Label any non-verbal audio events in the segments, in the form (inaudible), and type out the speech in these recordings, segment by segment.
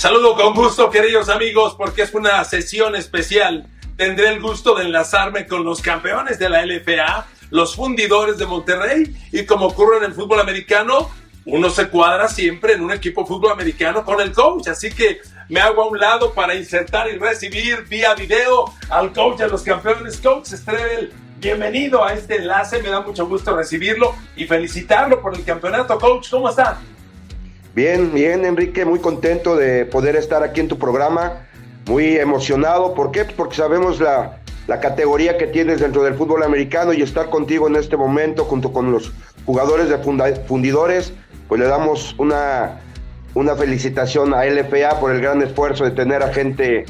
Saludo con gusto, queridos amigos, porque es una sesión especial. Tendré el gusto de enlazarme con los campeones de la LFA, los fundidores de Monterrey, y como ocurre en el fútbol americano, uno se cuadra siempre en un equipo fútbol americano con el coach. Así que me hago a un lado para insertar y recibir vía video al coach de los campeones, Coach Strebel. Bienvenido a este enlace, me da mucho gusto recibirlo y felicitarlo por el campeonato. Coach, ¿cómo está? Bien, bien, Enrique, muy contento de poder estar aquí en tu programa, muy emocionado. ¿Por qué? Porque sabemos la, la categoría que tienes dentro del fútbol americano y estar contigo en este momento junto con los jugadores de fundidores, pues le damos una, una felicitación a LFA por el gran esfuerzo de tener a gente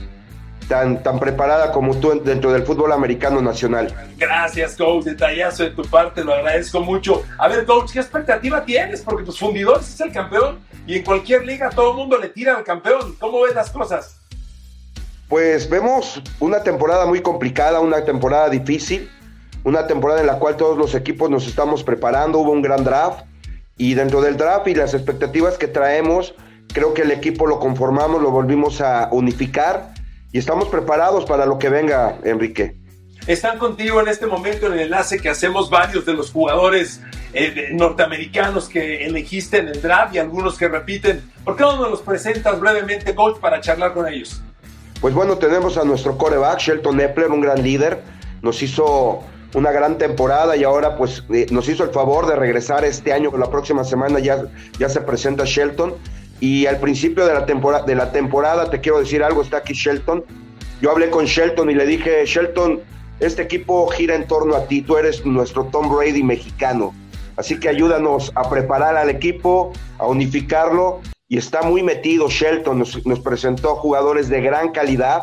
tan, tan preparada como tú dentro del fútbol americano nacional. Gracias, coach. Detallazo de tu parte, lo agradezco mucho. A ver, coach, ¿qué expectativa tienes? Porque tus fundidores es el campeón y en cualquier liga todo el mundo le tira al campeón. ¿Cómo ves las cosas? Pues vemos una temporada muy complicada, una temporada difícil, una temporada en la cual todos los equipos nos estamos preparando. Hubo un gran draft y dentro del draft y las expectativas que traemos, creo que el equipo lo conformamos, lo volvimos a unificar y estamos preparados para lo que venga, Enrique. Están contigo en este momento en el enlace que hacemos varios de los jugadores eh, norteamericanos que elegiste en el draft y algunos que repiten. ¿Por qué no nos los presentas brevemente, coach, para charlar con ellos? Pues bueno, tenemos a nuestro coreback, Shelton Epler, un gran líder. Nos hizo una gran temporada y ahora pues eh, nos hizo el favor de regresar este año, la próxima semana ya, ya se presenta Shelton y al principio de la, temporada, de la temporada, te quiero decir algo, está aquí Shelton. Yo hablé con Shelton y le dije, Shelton, este equipo gira en torno a ti, tú eres nuestro Tom Brady mexicano. Así que ayúdanos a preparar al equipo, a unificarlo. Y está muy metido Shelton, nos, nos presentó jugadores de gran calidad.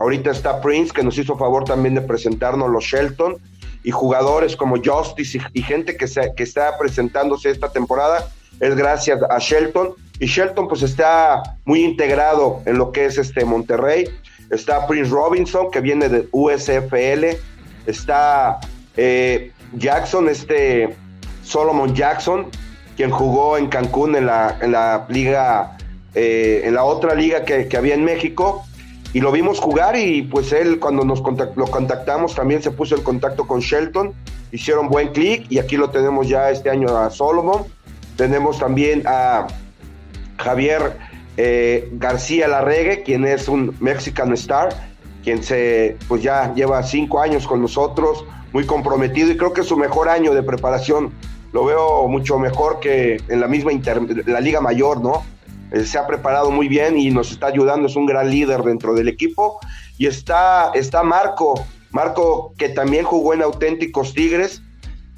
Ahorita está Prince, que nos hizo favor también de presentarnos los Shelton. Y jugadores como Justice y, gente que, se, que está presentándose esta temporada es gracias a Shelton y Shelton pues está muy integrado en lo que es este Monterrey. Está Prince Robinson que viene de USFL, está eh, Jackson, este Solomon Jackson, quien jugó en Cancún en la, en la liga, eh, en la otra liga que, había en México, y lo vimos jugar y pues él cuando nos lo contactamos también se puso en contacto con Shelton, hicieron buen clic y aquí lo tenemos ya este año a Solomon. Tenemos también a Javier eh, García Larregue, quien es un Mexican Star, quien se, pues ya lleva cinco años con nosotros, muy comprometido y creo que su mejor año de preparación. Lo veo mucho mejor que en la misma la Liga Mayor, ¿no? Eh, se ha preparado muy bien y nos está ayudando, es un gran líder dentro del equipo. Y está, está Marco, Marco que también jugó en Auténticos Tigres,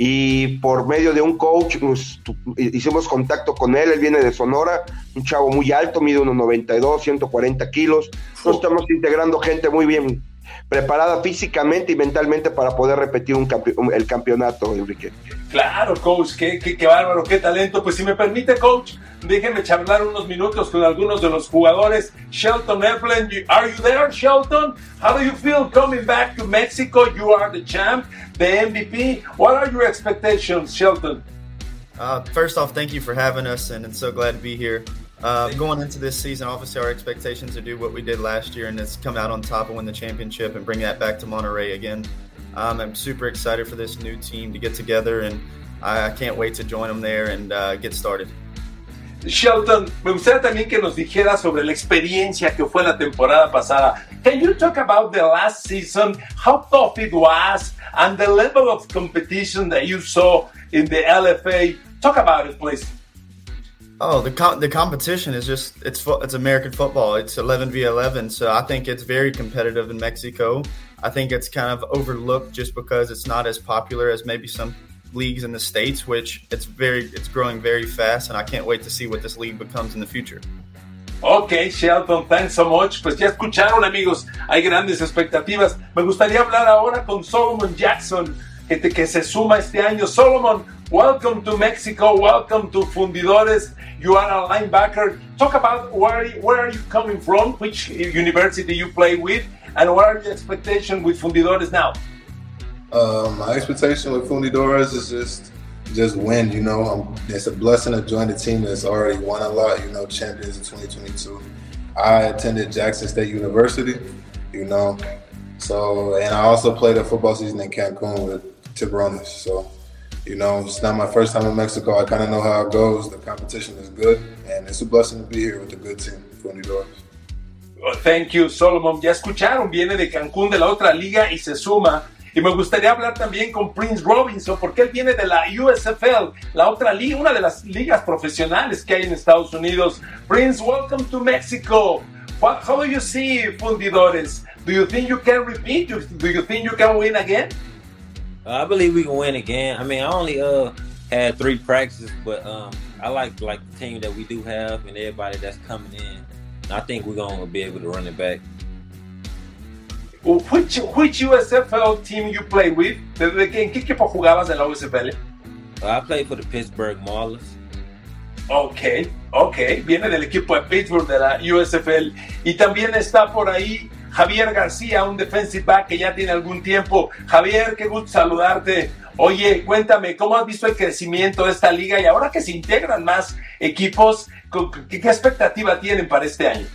y por medio de un coach pues, hicimos contacto con él, él viene de Sonora, un chavo muy alto, mide unos 92, 140 kilos, nos estamos integrando gente muy bien preparada físicamente y mentalmente para poder repetir un el campeonato, Enrique. Claro, coach, qué, qué, bárbaro, qué talento. Pues si me permite, coach, déjeme charlar unos minutos con algunos de los jugadores. Shelton Evelyn, are you there, Shelton? How do you feel coming back to Mexico? You are the champ, the MVP. What are your expectations, Shelton? Uh, first off, thank you for having us, and I'm so glad to be here. Uh, going into this season, obviously our expectations are to do what we did last year, and it's come out on top and win the championship and bring that back to Monterey again. Um, I'm super excited for this new team to get together, and I, I can't wait to join them there and uh, get started. Shelton, me gustaría también que nos dijera sobre la experiencia que fue la temporada pasada. Can you talk about the last season, how tough it was, and the level of competition that you saw in the LFA? Talk about it, please. Oh, the com- the competition is just it's fo- it's American football. It's 11 v 11, so I think it's very competitive in Mexico. I think it's kind of overlooked just because it's not as popular as maybe some leagues in the states, which it's very it's growing very fast, and I can't wait to see what this league becomes in the future. Ok, Shelton, thanks so much. Pues ya escucharon, amigos, hay grandes expectativas. Me gustaría hablar ahora con Solomon Jackson, que, que se suma este año. Solomon, welcome to Mexico, welcome to Fundidores. You are a linebacker. Talk about where, where are you coming from, which university you play with, and what are your expectations with Fundidores now? Uh, my expectation with Fundidores is just just win. You know, it's a blessing to join a team that's already won a lot. You know, champions in 2022, I attended Jackson State University, you know. So, and I also played a football season in Cancun with Tiburones. So, you know, it's not my first time in Mexico. I kind of know how it goes. The competition is good, and it's a blessing to be here with a good team, Fundidores. Thank you, Solomon. Ya escucharon, viene de Cancún, de la otra liga, y se suma. Y me gustaría hablar también con Prince Robinson, porque él viene de la USFL, la otra liga, una de las ligas profesionales que hay en Estados Unidos. Prince, welcome to Mexico. What, how do you see Fundidores? Do you think you can repeat? Do you think you can win again? Uh, I believe we can win again. I mean, I only uh had three practices, but um, I like like the team that we do have and everybody that's coming in. I think we're gonna be able to run it back. Which, which USFL team you play with? ¿De, qué equipo jugabas en la USFL? Uh, I played for the Pittsburgh Maulers. Ok, ok. Viene del equipo de Pittsburgh de la USFL. Y también está por ahí Javier García, un defensive back que ya tiene algún tiempo. Javier, qué gusto saludarte. Oye, cuéntame, ¿cómo has visto el crecimiento de esta liga y ahora que se integran más equipos, qué, expectativa tienen para este año?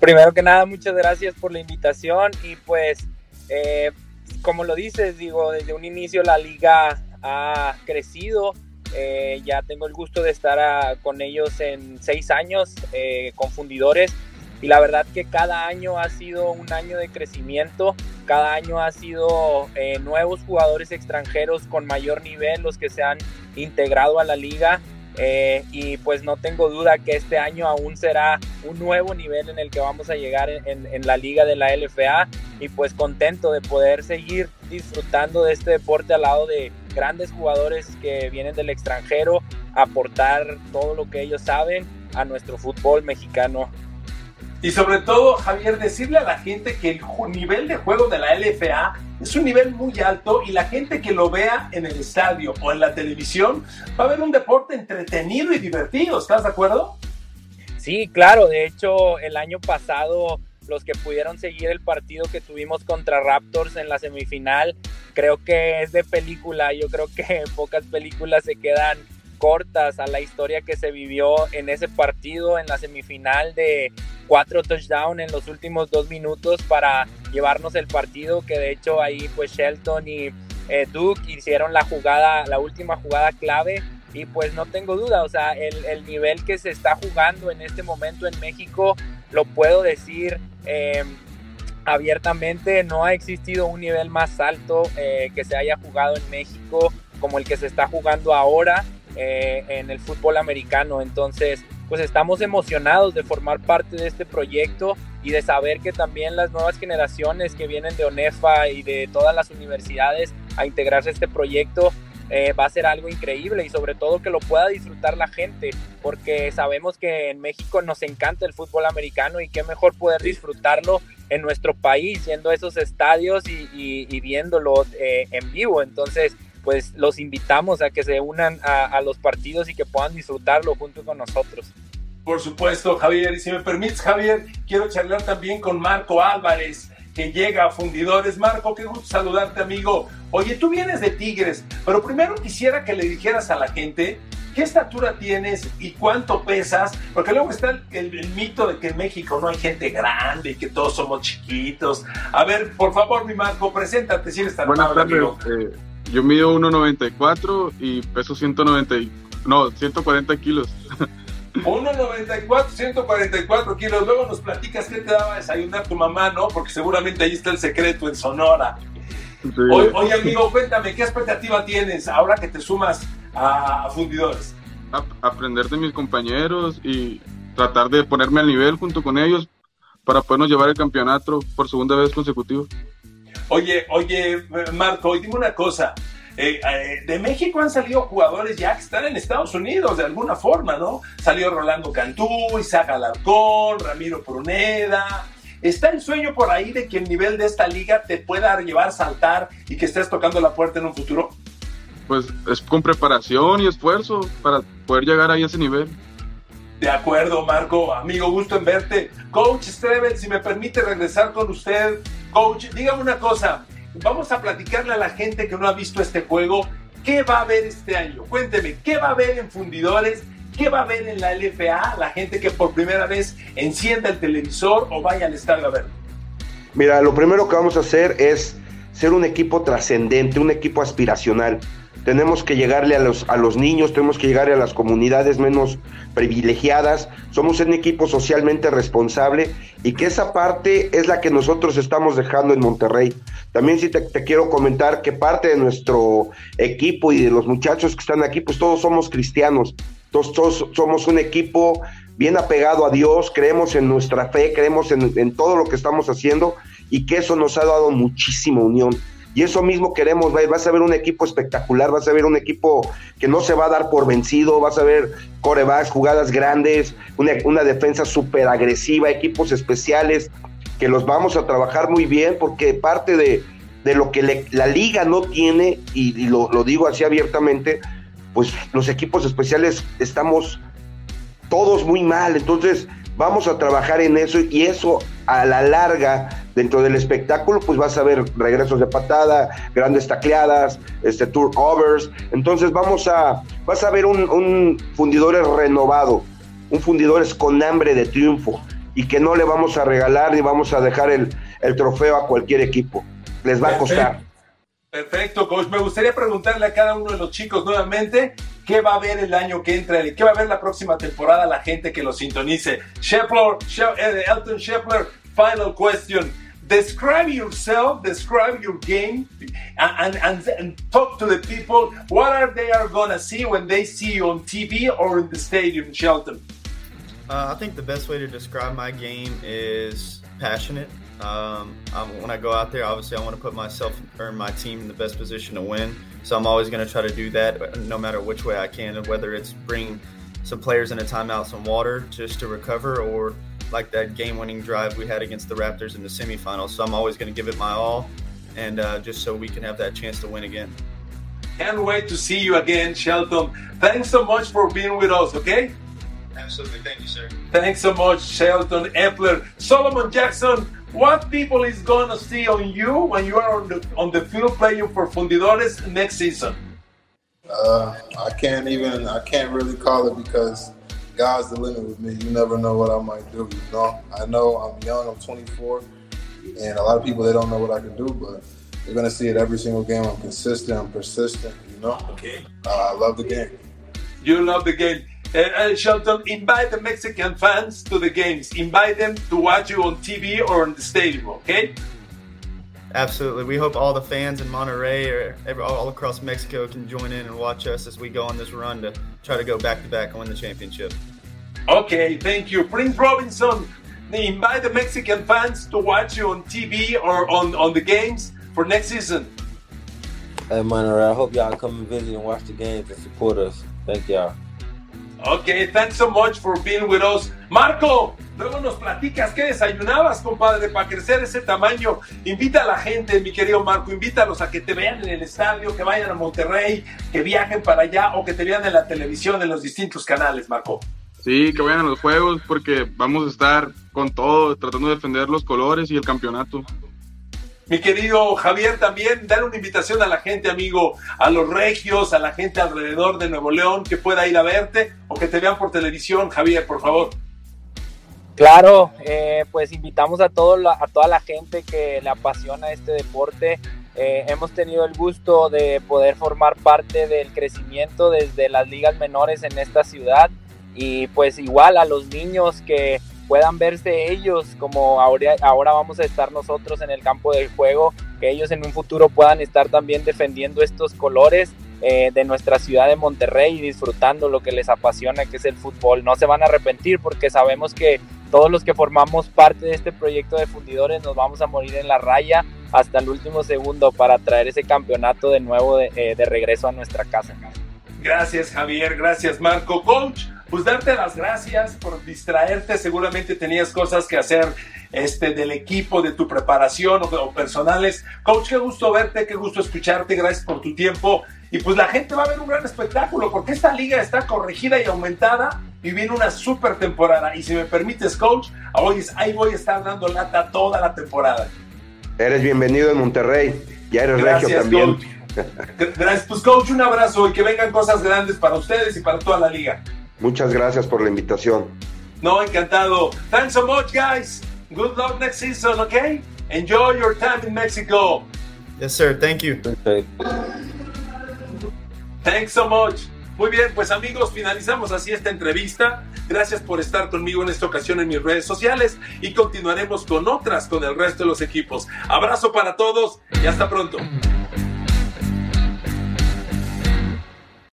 Primero que nada, muchas gracias por la invitación y pues, eh, como lo dices, digo, desde un inicio la liga ha crecido. Eh, ya tengo el gusto de estar con ellos en seis años eh, con fundidores y la verdad que cada año ha sido un año de crecimiento, cada año ha sido eh, nuevos jugadores extranjeros con mayor nivel los que se han integrado a la liga. Eh, y pues no tengo duda que este año aún será un nuevo nivel en el que vamos a llegar en, en, la liga de la LFA y pues contento de poder seguir disfrutando de este deporte al lado de grandes jugadores que vienen del extranjero, aportar todo lo que ellos saben a nuestro fútbol mexicano. Y sobre todo, Javier, decirle a la gente que el nivel de juego de la LFA es un nivel muy alto y la gente que lo vea en el estadio o en la televisión va a ver un deporte entretenido y divertido. ¿Estás de acuerdo? Sí, claro. De hecho, el año pasado los que pudieron seguir el partido que tuvimos contra Raptors en la semifinal, creo que es de película. Yo creo que (laughs) pocas películas se quedan cortas a la historia que se vivió en ese partido, en la semifinal de cuatro touchdowns en los últimos dos minutos para llevarnos el partido, que de hecho ahí pues Shelton y eh, Duke hicieron la jugada, la última jugada clave. Y pues no tengo duda, o sea, el, el nivel que se está jugando en este momento en México, lo puedo decir eh, abiertamente, no ha existido un nivel más alto eh, que se haya jugado en México como el que se está jugando ahora eh, en el fútbol americano. Entonces, pues estamos emocionados de formar parte de este proyecto y de saber que también las nuevas generaciones que vienen de ONEFA y de todas las universidades a integrarse a este proyecto eh, va a ser algo increíble y sobre todo que lo pueda disfrutar la gente, porque sabemos que en México nos encanta el fútbol americano y qué mejor poder disfrutarlo en nuestro país, yendo a esos estadios y, y, y viéndolo eh, en vivo. Entonces, pues los invitamos a que se unan a, a, los partidos y que puedan disfrutarlo junto con nosotros. Por supuesto, Javier. Y si me permites, Javier, quiero charlar también con Marco Álvarez, que llega a Fundidores. Marco, qué gusto saludarte, amigo. Oye, tú vienes de Tigres, pero primero quisiera que le dijeras a la gente qué estatura tienes y cuánto pesas, porque luego está el, el, el, mito de que en México no hay gente grande y que todos somos chiquitos. A ver, por favor, mi Marco, preséntate si eres tan Buenas tardes. Eh, yo mido 1.94 y peso 190, no, 140 kilos. (laughs) 1.94, 144 kilos. Luego nos platicas qué te daba a desayunar tu mamá, ¿no? Porque seguramente ahí está el secreto en Sonora. Sí. Oye, oye, amigo, cuéntame, ¿qué expectativa tienes ahora que te sumas a, a Fundidores? A, aprender de mis compañeros y tratar de ponerme al nivel junto con ellos para podernos llevar el campeonato por segunda vez consecutiva. Oye, oye, Marco, dime una cosa. Eh, eh, de México han salido jugadores ya que están en Estados Unidos de alguna forma, ¿no? Salió Rolando Cantú, Isaac Alarcón, Ramiro Pruneda. ¿Está el sueño por ahí de que el nivel de esta liga te pueda llevar a saltar y que estés tocando la puerta en un futuro? Pues es con preparación y esfuerzo para poder llegar ahí a ese nivel. De acuerdo, Marco. Amigo, gusto en verte. Coach Strebel, si me permite regresar con usted. Coach, dígame una cosa. Vamos a platicarle a la gente que no ha visto este juego. ¿Qué va a haber este año? Cuénteme, ¿qué va a haber en Fundidores ¿Qué va a ver en la LFA la gente que por primera vez encienda el televisor o vaya al estadio a verlo? Mira, lo primero que vamos a hacer es ser un equipo trascendente, un equipo aspiracional. Tenemos que llegarle a los, a los niños, tenemos que llegarle a las comunidades menos privilegiadas. Somos un equipo socialmente responsable y que esa parte es la que nosotros estamos dejando en Monterrey. También sí te, te quiero comentar que parte de nuestro equipo y de los muchachos que están aquí, pues todos somos cristianos. Todos, todos somos un equipo bien apegado a Dios, creemos en nuestra fe, creemos en, en todo lo que estamos haciendo y que eso nos ha dado muchísima unión. Y eso mismo queremos vas a ver un equipo espectacular, vas a ver un equipo que no se va a dar por vencido, vas a ver corebacks, jugadas grandes, una, una defensa súper agresiva, equipos especiales, que los vamos a trabajar muy bien, porque parte de, de lo que la liga no tiene, y, lo digo así abiertamente, pues los equipos especiales estamos todos muy mal, entonces vamos a trabajar en eso y eso a la larga dentro del espectáculo pues vas a ver regresos de patada, grandes tacleadas, este turnovers, entonces vamos a vas a ver un, un fundidores renovado, un fundidores con hambre de triunfo y que no le vamos a regalar ni vamos a dejar el, el trofeo a cualquier equipo, les va a costar. Perfecto, coach. Me gustaría preguntarle a cada uno de los chicos nuevamente qué va a ver el año que entra, qué va a ver la próxima temporada la gente que lo sintonice. Shepler, She eh, Elton Shepler, final question. Describe yourself, describe your game, and, and, and talk to the people. What are they are gonna see when they see you on TV or in the stadium, Shelton? Uh, I think the best way to describe my game is passionate. Um, when I go out there, obviously, I want to put myself or my team in the best position to win. So I'm always going to try to do that, no matter which way I can, whether it's bring some players in a timeout, some water just to recover, or like that game-winning drive we had against the Raptors in the semifinals. So I'm always going to give it my all, and uh, just so we can have that chance to win again. Can't wait to see you again, Shelton. Thanks so much for being with us, okay? Absolutely. Thank you, sir. Thanks so much, Shelton Epler. Solomon Jackson, what people is going to see on you when you are on the on the field playing for Fundidores next season? Uh, I can't even. I can't really call it because God's the limit with me. You never know what I might do. You know. I know I'm young. I'm 24, and a lot of people they don't know what I can do, but they're gonna see it every single game. I'm consistent. I'm persistent. You know. Okay. Uh, I love the game. You love the game. Uh, uh, Shelton, invite the Mexican fans to the games. Invite them to watch you on TV or in the stadium, okay? Absolutely. We hope all the fans in Monterrey or every, all across Mexico can join in and watch us as we go on this run to try to go back to back and win the championship. Okay, thank you. Prince Robinson, invite the Mexican fans to watch you on TV or on, on the games for next season. Hey, Monterey, I hope y'all come and visit and watch the games and support us. Thank y'all. Okay, thanks so much for being with us. Marco, luego nos platicas qué desayunabas, compadre, para crecer ese tamaño. Invita a la gente, mi querido Marco, invítalos a que te vean en el estadio, que vayan a Monterrey, que viajen para allá o que te vean en la televisión en los distintos canales, Marco. Sí, que vayan a los juegos porque vamos a estar con todo, tratando de defender los colores y el campeonato. Mi querido Javier, también dar una invitación a la gente, amigo, a los regios, a la gente alrededor de Nuevo León que pueda ir a verte o que te vean por televisión, Javier, por favor. Claro, eh, pues invitamos a, todo la, a toda la gente que le apasiona este deporte. Eh, hemos tenido el gusto de poder formar parte del crecimiento desde las ligas menores en esta ciudad y pues igual a los niños que puedan verse ellos como ahora, ahora vamos a estar nosotros en el campo del juego, que ellos en un futuro puedan estar también defendiendo estos colores eh, de nuestra ciudad de Monterrey y disfrutando lo que les apasiona, que es el fútbol. No se van a arrepentir porque sabemos que todos los que formamos parte de este proyecto de fundidores nos vamos a morir en la raya hasta el último segundo para traer ese campeonato de nuevo de, eh, de regreso a nuestra casa. Gracias Javier, gracias Marco. Coach, pues darte las gracias por distraerte, seguramente tenías cosas que hacer este, del equipo, de tu preparación o, o, personales. Coach, qué gusto verte, qué gusto escucharte, gracias por tu tiempo. Y pues la gente va a ver un gran espectáculo porque esta liga está corregida y aumentada y viene una super temporada. Y si me permites, coach, ahí voy a estar dando lata toda la temporada. Eres bienvenido en Monterrey, ya eres gracias, regio también. Coach. Gracias, pues coach, un abrazo y que vengan cosas grandes para ustedes y para toda la liga. Muchas gracias por la invitación. No, encantado. Thanks so much, guys. Good luck next season, okay? Enjoy your time in Mexico. Yes, sir. Thank you. Thanks so much. Muy bien, pues amigos, finalizamos así esta entrevista. Gracias por estar conmigo en esta ocasión en mis redes sociales y continuaremos con otras con el resto de los equipos. Abrazo para todos y hasta pronto.